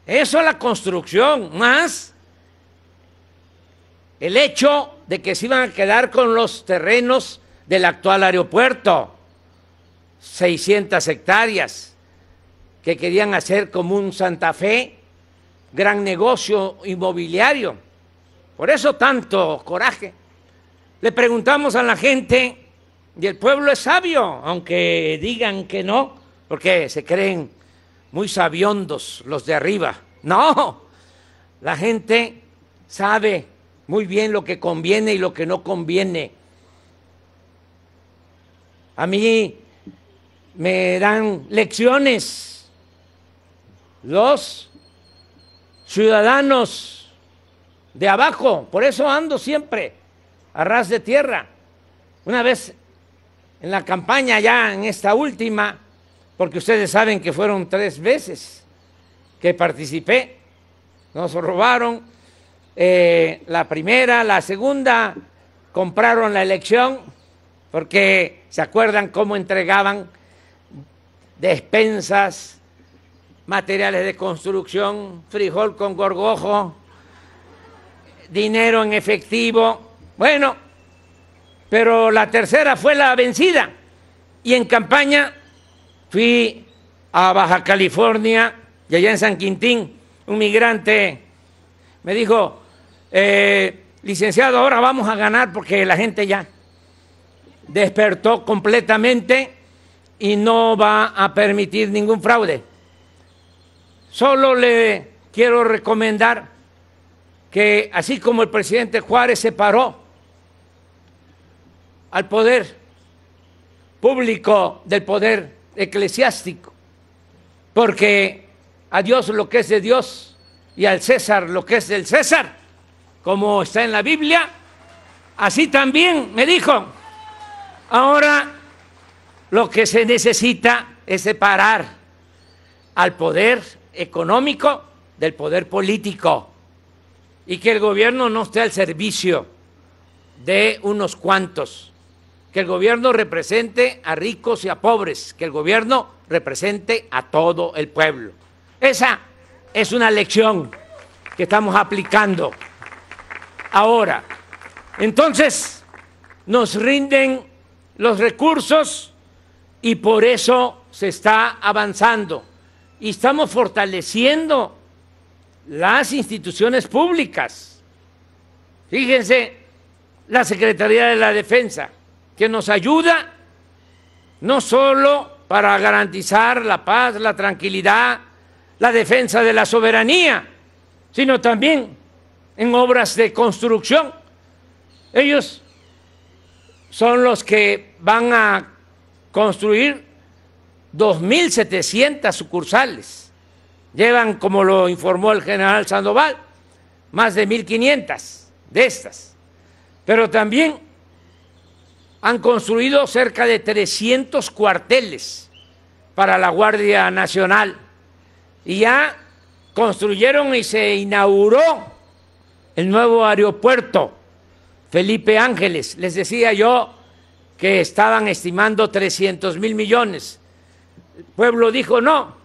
eso es la construcción, más el hecho de que se iban a quedar con los terrenos del actual aeropuerto, 600 hectáreas, que querían hacer como un Santa Fe, gran negocio inmobiliario. Por eso tanto coraje. Le preguntamos a la gente, y el pueblo es sabio, aunque digan que no, porque se creen muy sabiondos los de arriba. No, la gente sabe muy bien lo que conviene y lo que no conviene. A mí me dan lecciones los ciudadanos de abajo, por eso ando siempre a ras de tierra. Una vez en la campaña, ya en esta última, porque ustedes saben que fueron tres veces que participé, nos robaron eh, la primera, la segunda, compraron la elección, porque se acuerdan cómo entregaban despensas, materiales de construcción, frijol con gorgojo, dinero en efectivo. Bueno, pero la tercera fue la vencida. Y en campaña fui a Baja California y allá en San Quintín, un migrante me dijo, eh, licenciado, ahora vamos a ganar porque la gente ya despertó completamente y no va a permitir ningún fraude. Solo le quiero recomendar que así como el presidente Juárez se paró al poder público del poder eclesiástico, porque a Dios lo que es de Dios y al César lo que es del César, como está en la Biblia, así también me dijo, ahora lo que se necesita es separar al poder económico del poder político y que el gobierno no esté al servicio de unos cuantos, que el gobierno represente a ricos y a pobres, que el gobierno represente a todo el pueblo. Esa es una lección que estamos aplicando. Ahora, entonces nos rinden los recursos y por eso se está avanzando y estamos fortaleciendo las instituciones públicas. Fíjense, la Secretaría de la Defensa, que nos ayuda no solo para garantizar la paz, la tranquilidad, la defensa de la soberanía, sino también en obras de construcción. Ellos son los que van a construir 2.700 sucursales. Llevan, como lo informó el general Sandoval, más de 1.500 de estas. Pero también han construido cerca de 300 cuarteles para la Guardia Nacional. Y ya construyeron y se inauguró el nuevo aeropuerto Felipe Ángeles. Les decía yo que estaban estimando 300 mil millones. El pueblo dijo no,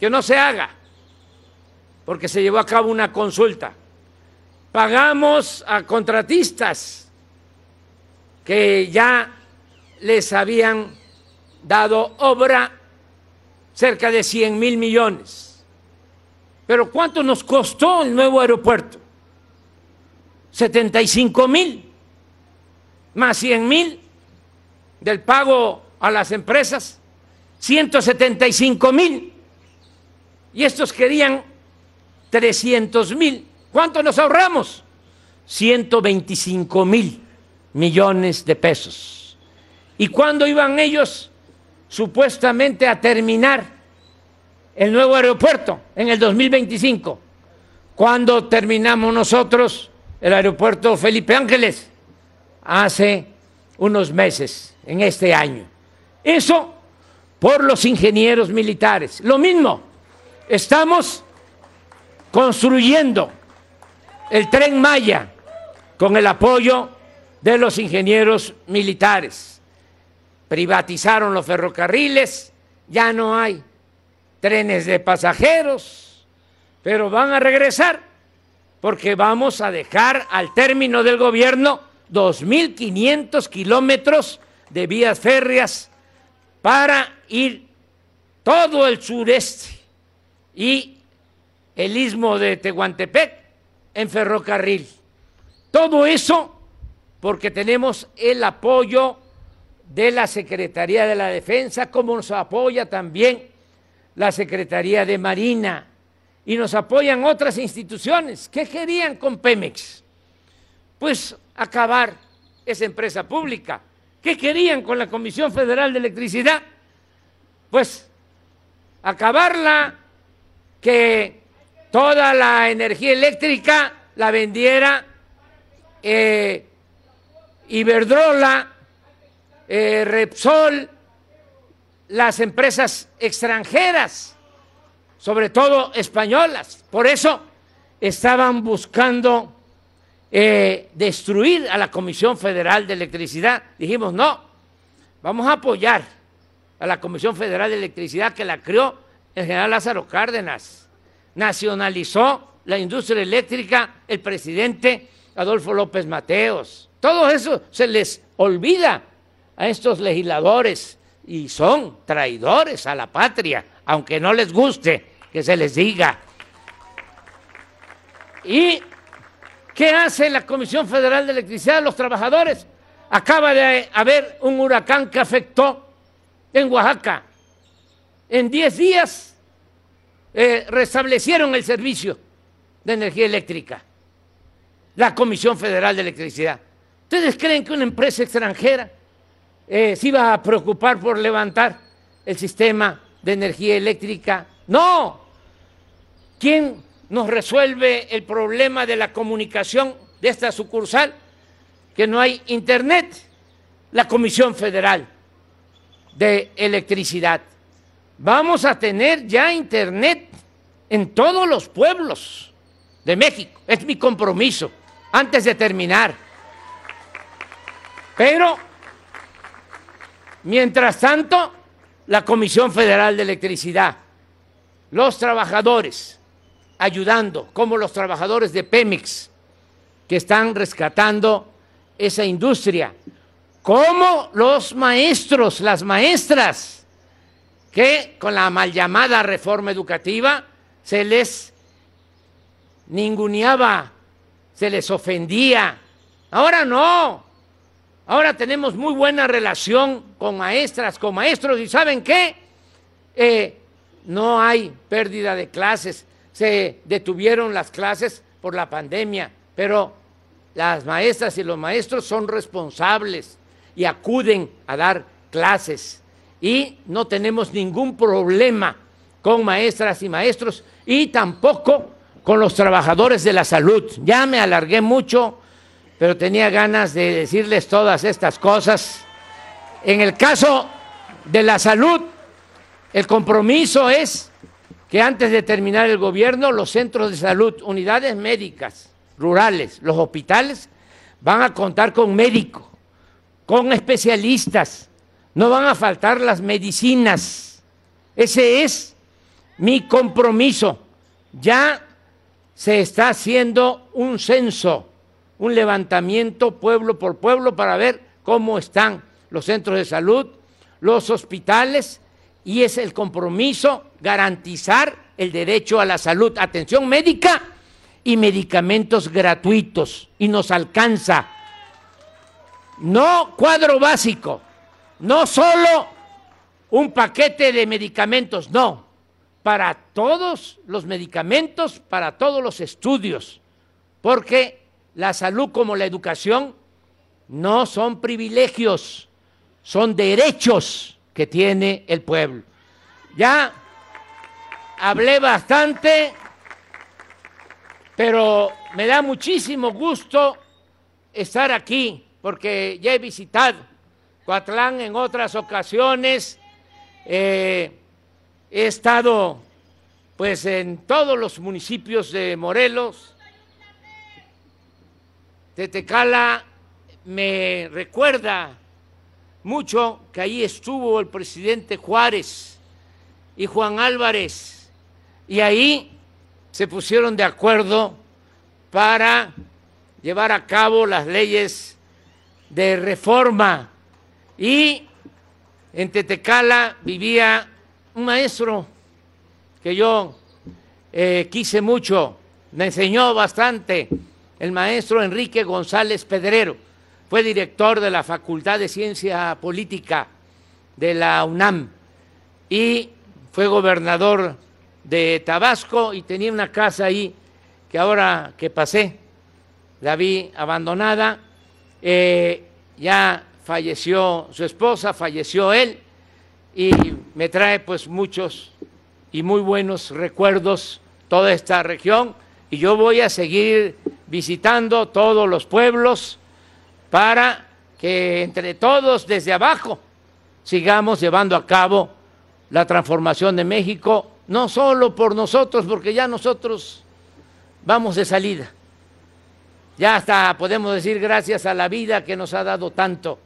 que no se haga, porque se llevó a cabo una consulta. Pagamos a contratistas que ya les habían dado obra cerca de 100 mil millones. Pero ¿cuánto nos costó el nuevo aeropuerto? 75 mil más 100 mil del pago a las empresas, 175 mil. Y estos querían 300 mil. ¿Cuánto nos ahorramos? 125 mil millones de pesos. ¿Y cuándo iban ellos supuestamente a terminar el nuevo aeropuerto? En el 2025. ¿Cuándo terminamos nosotros el aeropuerto Felipe Ángeles? Hace unos meses, en este año. Eso por los ingenieros militares. Lo mismo, estamos construyendo el tren Maya con el apoyo de los ingenieros militares. Privatizaron los ferrocarriles, ya no hay trenes de pasajeros, pero van a regresar porque vamos a dejar al término del gobierno 2.500 kilómetros de vías férreas para ir todo el sureste y el istmo de Tehuantepec en ferrocarril. Todo eso porque tenemos el apoyo de la Secretaría de la Defensa, como nos apoya también la Secretaría de Marina y nos apoyan otras instituciones. ¿Qué querían con Pemex? Pues acabar esa empresa pública ¿Qué querían con la Comisión Federal de Electricidad? Pues acabarla, que toda la energía eléctrica la vendiera eh, Iberdrola, eh, Repsol, las empresas extranjeras, sobre todo españolas. Por eso estaban buscando eh, destruir a la Comisión Federal de Electricidad. Dijimos, no, vamos a apoyar a la Comisión Federal de Electricidad que la creó el general Lázaro Cárdenas. Nacionalizó la industria eléctrica el presidente Adolfo López Mateos. Todo eso se les olvida a estos legisladores y son traidores a la patria, aunque no les guste que se les diga. Y ¿Qué hace la Comisión Federal de Electricidad? Los trabajadores. Acaba de haber un huracán que afectó en Oaxaca. En 10 días eh, restablecieron el servicio de energía eléctrica. La Comisión Federal de Electricidad. ¿Ustedes creen que una empresa extranjera eh, se iba a preocupar por levantar el sistema de energía eléctrica? No. ¿Quién nos resuelve el problema de la comunicación de esta sucursal, que no hay internet, la Comisión Federal de Electricidad. Vamos a tener ya internet en todos los pueblos de México. Es mi compromiso antes de terminar. Pero, mientras tanto, la Comisión Federal de Electricidad, los trabajadores, ayudando, como los trabajadores de Pemex, que están rescatando esa industria, como los maestros, las maestras, que con la mal llamada reforma educativa se les ninguneaba, se les ofendía. Ahora no, ahora tenemos muy buena relación con maestras, con maestros, y ¿saben qué? Eh, no hay pérdida de clases se detuvieron las clases por la pandemia, pero las maestras y los maestros son responsables y acuden a dar clases y no tenemos ningún problema con maestras y maestros y tampoco con los trabajadores de la salud. Ya me alargué mucho, pero tenía ganas de decirles todas estas cosas. En el caso de la salud, el compromiso es que antes de terminar el gobierno, los centros de salud, unidades médicas rurales, los hospitales, van a contar con médicos, con especialistas, no van a faltar las medicinas. Ese es mi compromiso. Ya se está haciendo un censo, un levantamiento pueblo por pueblo para ver cómo están los centros de salud, los hospitales y es el compromiso garantizar el derecho a la salud, atención médica y medicamentos gratuitos. Y nos alcanza. No cuadro básico, no solo un paquete de medicamentos, no, para todos los medicamentos, para todos los estudios, porque la salud como la educación no son privilegios, son derechos que tiene el pueblo. Ya hablé bastante, pero me da muchísimo gusto estar aquí, porque ya he visitado Coatlán en otras ocasiones Eh, he estado pues en todos los municipios de Morelos. Tetecala me recuerda mucho que ahí estuvo el presidente Juárez y Juan Álvarez. Y ahí se pusieron de acuerdo para llevar a cabo las leyes de reforma. Y en Tetecala vivía un maestro que yo eh, quise mucho, me enseñó bastante, el maestro Enrique González Pedrero, fue director de la Facultad de Ciencia Política de la UNAM y fue gobernador de Tabasco y tenía una casa ahí que ahora que pasé la vi abandonada, eh, ya falleció su esposa, falleció él y me trae pues muchos y muy buenos recuerdos toda esta región. Y yo voy a seguir visitando todos los pueblos para que entre todos desde abajo sigamos llevando a cabo la transformación de México, no solo por nosotros, porque ya nosotros vamos de salida. Ya hasta podemos decir gracias a la vida que nos ha dado tanto.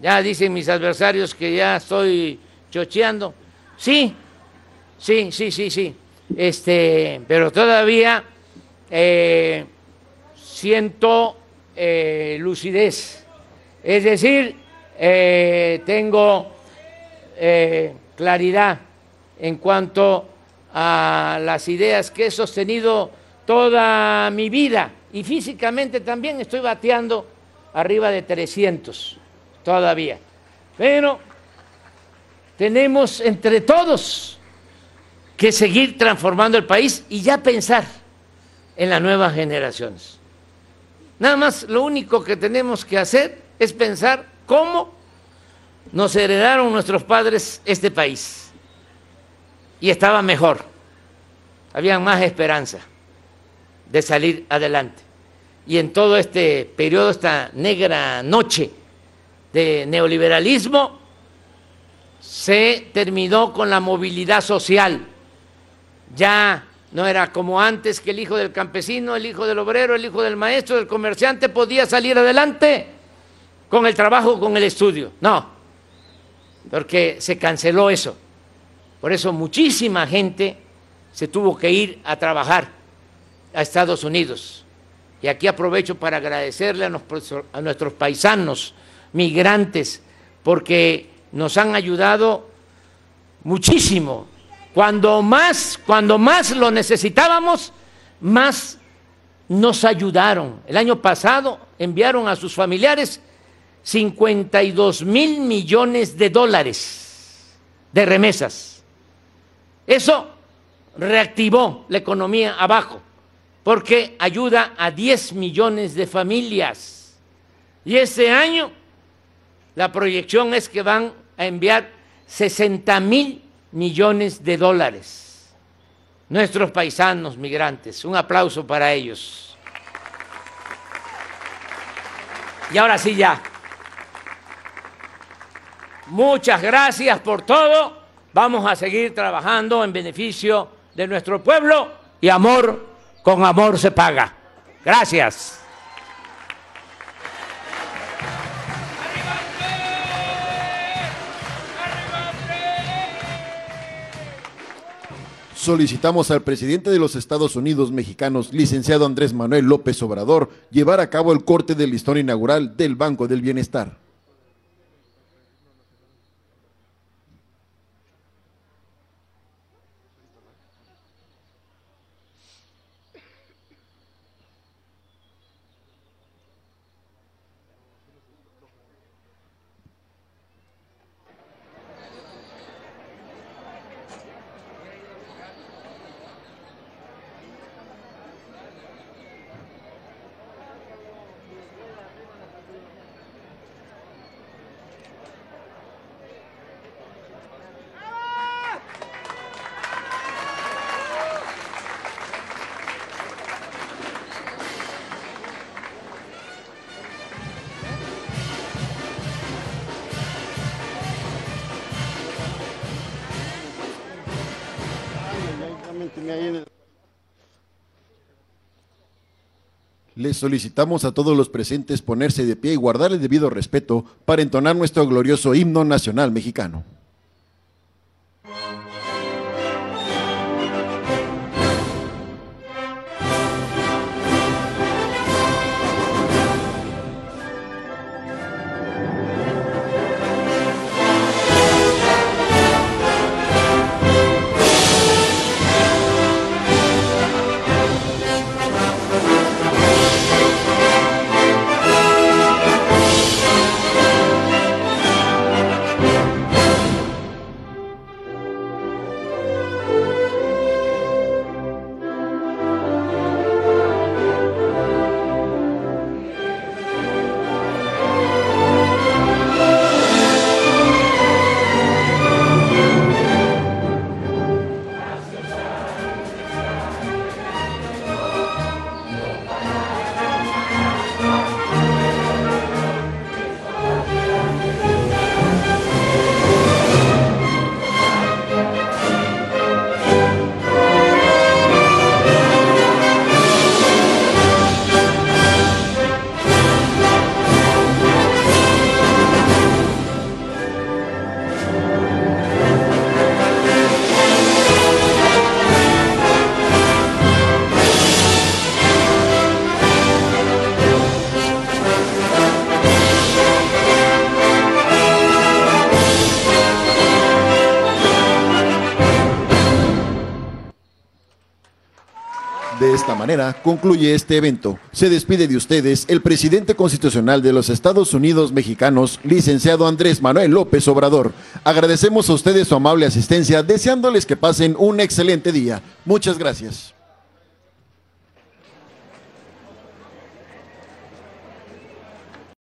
Ya dicen mis adversarios que ya estoy chocheando. Sí, Sí, sí, sí, sí. Este, pero todavía eh, siento eh, lucidez. Es decir, eh, tengo claridad en cuanto a las ideas que he sostenido toda mi vida y físicamente también estoy bateando arriba de 300 todavía. Pero tenemos entre todos que seguir transformando el país y ya pensar en las nuevas generaciones. Nada más lo único que tenemos que hacer es pensar cómo nos heredaron nuestros padres este país. Y estaba mejor, había más esperanza de salir adelante. Y en todo este periodo, esta negra noche de neoliberalismo, se terminó con la movilidad social ya no era como antes que el hijo del campesino, el hijo del obrero, el hijo del maestro, del comerciante podía salir adelante con el trabajo, con el estudio. No, porque se canceló eso. Por eso muchísima gente se tuvo que ir a trabajar a Estados Unidos. Y aquí aprovecho para agradecerle a nuestros paisanos migrantes porque nos han ayudado muchísimo cuando más, cuando más lo necesitábamos, más nos ayudaron. El año pasado enviaron a sus familiares 52 mil millones de dólares de remesas. Eso reactivó la economía abajo, porque ayuda a 10 millones de familias. Y este año la proyección es que van a enviar 60 mil millones de dólares. Nuestros paisanos migrantes, un aplauso para ellos. Y ahora sí ya. Muchas gracias por todo. Vamos a seguir trabajando en beneficio de nuestro pueblo y amor con amor se paga. Gracias. Solicitamos al presidente de los Estados Unidos mexicanos, licenciado Andrés Manuel López Obrador, llevar a cabo el corte del listón inaugural del Banco del Bienestar. Solicitamos a todos los presentes ponerse de pie y guardar el debido respeto para entonar nuestro glorioso himno nacional mexicano. Manera concluye este evento. Se despide de ustedes el presidente constitucional de los Estados Unidos mexicanos, licenciado Andrés Manuel López Obrador. Agradecemos a ustedes su amable asistencia, deseándoles que pasen un excelente día. Muchas gracias.